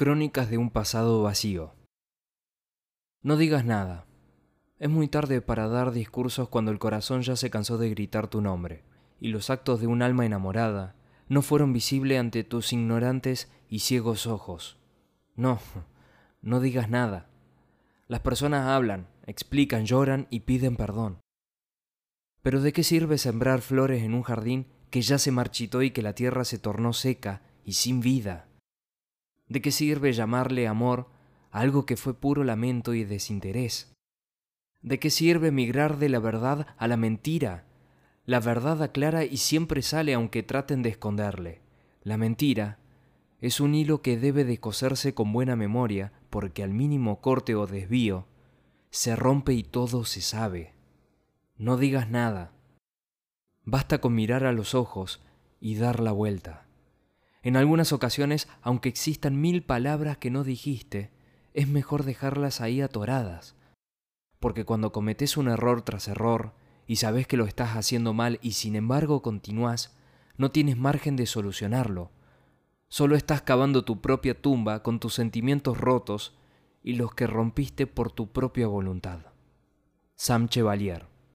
Crónicas de un pasado vacío. No digas nada. Es muy tarde para dar discursos cuando el corazón ya se cansó de gritar tu nombre, y los actos de un alma enamorada no fueron visibles ante tus ignorantes y ciegos ojos. No, no digas nada. Las personas hablan, explican, lloran y piden perdón. Pero ¿de qué sirve sembrar flores en un jardín que ya se marchitó y que la tierra se tornó seca y sin vida? ¿De qué sirve llamarle amor a algo que fue puro lamento y desinterés? ¿De qué sirve migrar de la verdad a la mentira? La verdad aclara y siempre sale aunque traten de esconderle. La mentira es un hilo que debe de coserse con buena memoria porque al mínimo corte o desvío se rompe y todo se sabe. No digas nada. Basta con mirar a los ojos y dar la vuelta. En algunas ocasiones, aunque existan mil palabras que no dijiste, es mejor dejarlas ahí atoradas. Porque cuando cometes un error tras error y sabes que lo estás haciendo mal y sin embargo continúas, no tienes margen de solucionarlo. Solo estás cavando tu propia tumba con tus sentimientos rotos y los que rompiste por tu propia voluntad. Sam Chevalier